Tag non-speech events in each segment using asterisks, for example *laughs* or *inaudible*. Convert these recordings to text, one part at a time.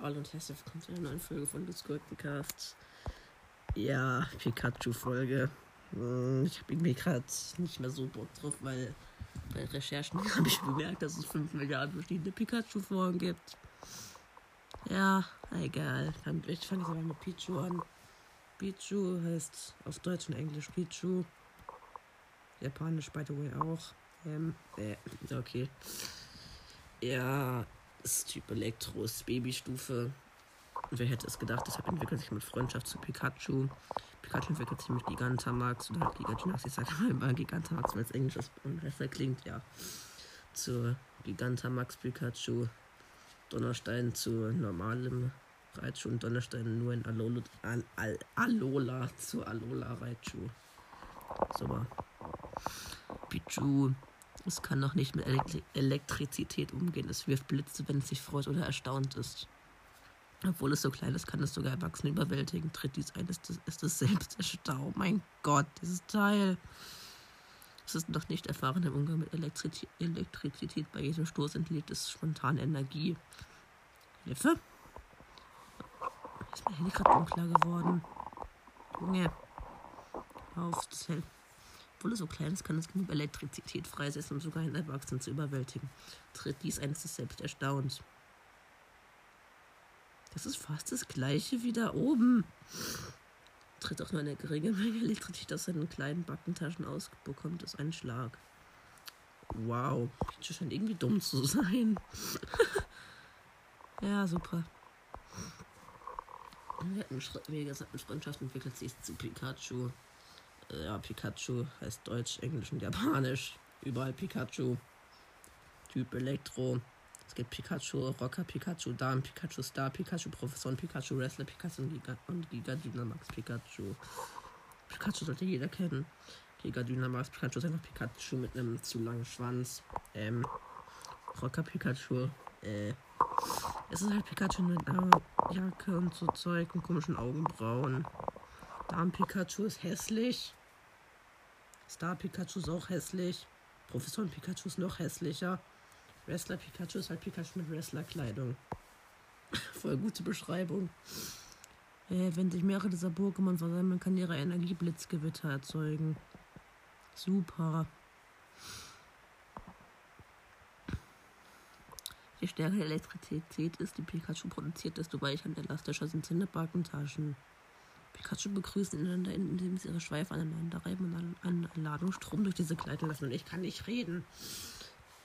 Hallo und herzlich willkommen zu einer neuen Folge von Discord-Cast. Ja, Pikachu-Folge. Hm, Ich habe irgendwie gerade nicht mehr so Bock drauf, weil bei Recherchen *laughs* habe ich bemerkt, dass es 5 Milliarden verschiedene Pikachu-Formen gibt. Ja, egal. Ich fange jetzt aber mit Pichu an. Pichu heißt auf Deutsch und Englisch Pichu. Japanisch, by the way, auch. Ähm, äh, okay. Ja, ist Typ Elektro, ist Babystufe. Wer hätte es gedacht, deshalb entwickelt sich mit Freundschaft zu Pikachu. Pikachu entwickelt sich mit Gigantamax oder halt Gigantamax. Ich sage *laughs* immer Gigantamax, weil es Englisch ist und besser klingt, ja. Zu Gigantamax Pikachu. Donnerstein zu normalem Raichu und Donnerstein nur in Alola, Al, Al, Alola zu Alola Raichu. Super. Pichu. Es kann noch nicht mit Elektri Elektrizität umgehen. Es wirft Blitze, wenn es sich freut oder erstaunt ist. Obwohl es so klein ist, kann es sogar Erwachsene überwältigen. Tritt dies ein, ist es, ist es selbst erstaunt. Mein Gott, dieses Teil. Es ist noch nicht erfahren im Umgang mit Elektri Elektrizität. Bei jedem Stoß entlegt es spontane Energie. Hilfe? Ist mein Handy gerade dunkler geworden? Junge. Auf, das hält. Obwohl es so klein ist, kann es genug Elektrizität freisetzen, um sogar einen Erwachsenen zu überwältigen. Tritt dies ein, ist es selbst erstaunt. Das ist fast das gleiche wie da oben. Tritt auch nur eine geringe Menge Elektrizität aus seinen kleinen Backentaschen aus, bekommt es einen Schlag. Wow, Pichu scheint irgendwie dumm zu sein. *laughs* ja, super. Wir hatten wie gesagt, mit Freundschaft entwickelt sich zu Pikachu. Äh, Ja, Pikachu heißt Deutsch, Englisch und Japanisch. Überall Pikachu. Typ Elektro. Es gibt Pikachu Rocker, Pikachu Darm, Pikachu Star, Pikachu Professor Pikachu Wrestler, Pikachu und Giga, und Giga Dynamax Pikachu. Pikachu sollte jeder kennen. Giga Dynamax Pikachu ist einfach Pikachu mit einem zu langen Schwanz. Ähm, Rocker Pikachu. Äh, es ist halt Pikachu mit einer Jacke und so Zeug und komischen Augenbrauen. Darm Pikachu ist hässlich. Star Pikachu ist auch hässlich. Professor Pikachu ist noch hässlicher. Wrestler Pikachu ist halt Pikachu mit Wrestlerkleidung. *laughs* Voll gute Beschreibung. Äh, wenn sich mehrere dieser Pokémon versammeln, kann ihre Energie Blitzgewitter erzeugen. Super. Je stärker die Elektrizität ist, die Pikachu produziert, desto weicher und elastischer sind seine Backentaschen. Pikachu begrüßen einander, indem sie ihre Schweife aneinander reiben und an, an Ladung Strom durch diese gleiten lassen. Und ich kann nicht reden.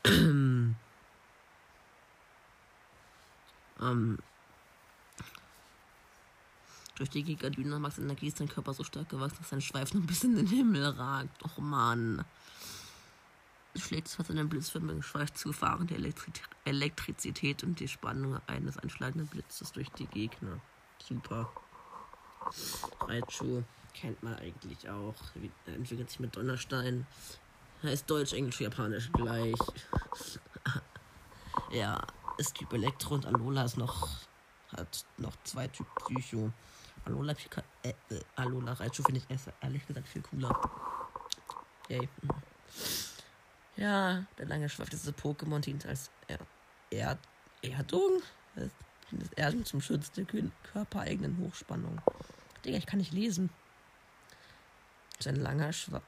*clears throat* ähm, durch die Giga Dynamax Energie ist sein Körper so stark gewachsen, dass sein Schweif noch ein bisschen in den Himmel ragt. Och man. Schlägt es seinen blitzförmigen Schweif zu, fahren die Elektri Elektrizität und die Spannung eines einschlagenden Blitzes durch die Gegner. Super. Raichu kennt man eigentlich auch. Er Entwickelt sich mit Donnerstein. Heißt Deutsch, Englisch, Japanisch gleich. *laughs* ja, ist Typ Elektro und Alola ist noch. Hat noch zwei Typ Psycho. Alola, Pika, äh, äh, Alola Raichu finde ich ehrlich gesagt viel cooler. Yay. *laughs* Ja, der lange Schweif dieses Pokémon dient als er er Erdung. Das Erdung zum Schutz der kö- körpereigenen Hochspannung. Digga, ich kann nicht lesen. Sein langer Schweif.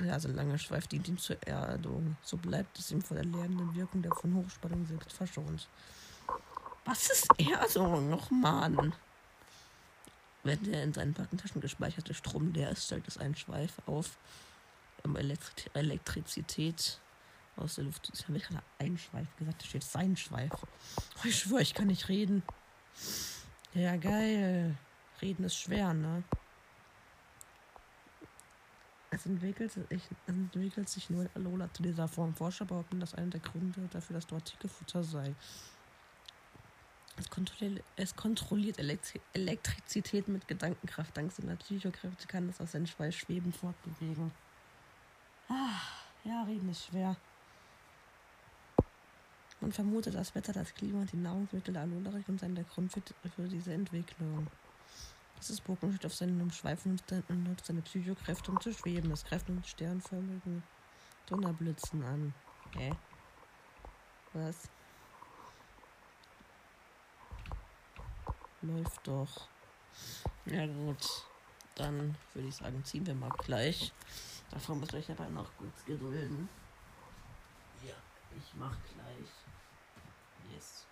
Ja, sein langer Schweif dient ihm zur Erdung. So bleibt es ihm vor der lärmenden Wirkung der von Hochspannung selbst verschont. Was ist Erdung? Noch Mann. Wenn der in seinen Backentaschen gespeicherte Strom leer ist, stellt es einen Schweif auf, um Elektri Elektrizität aus der Luft. Ich habe gerade einen Schweif gesagt, da steht sein Schweif. Oh, ich schwöre, ich kann nicht reden. Ja, geil. Reden ist schwer, ne? Es entwickelt, sich, es entwickelt sich nur in Alola zu dieser Form. Forscher behaupten, dass einer der Gründe dafür das dortige Futter sei. Es kontrolliert, es kontrolliert Elektri Elektrizität mit Gedankenkraft. Dank seiner Psychokräfte kann es aus seinem Schweiß schwebend fortbewegen. Ah, ja, reden ist schwer. Man vermutet, das Wetter, das Klima und die Nahrungsmittel der Alola-Region seien der Grund für, für diese Entwicklung. Dieses Pokémon steht auf seinem Schweif und nutzt- seine Psychokräfte, um zu schweben. Es greift mit sternförmigen Donnerblitzen an. Hä? Was? Läuft doch. Ja gut. Dann würde ich sagen, ziehen wir mal gleich. Davor muss ich aber noch kurz gedulden. Ja, ich mach gleich. Yes.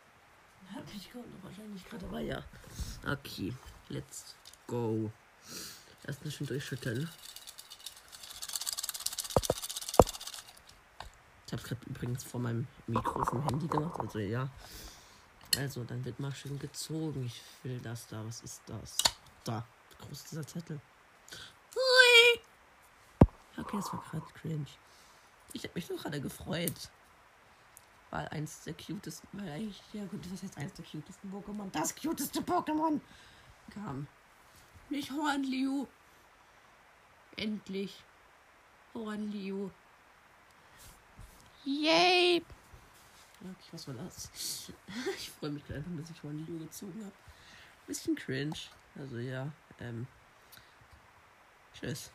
Hab ich wahrscheinlich gerade, aber ja. Okay, let's go. Erst ein bisschen durchschütteln. Ich habe gerade übrigens vor meinem Mikro vom Handy gemacht. Also ja. Also, dann wird mal schön gezogen. Ich will das da. Was ist das? Da. Groß dieser Zettel. Hui. Okay, das war gerade cringe. Ich habe mich doch gerade gefreut. Weil eins der cutesten, weil eigentlich, ja gut, das heißt eins der cutesten Pokémon, das cuteste Pokémon kam. Nicht Hornliu. Endlich. Hornliu. Yay! Okay, was war das? *laughs* Ich freue mich einfach, dass ich von Lilo gezogen habe. Bisschen cringe. Also ja, ähm. Tschüss.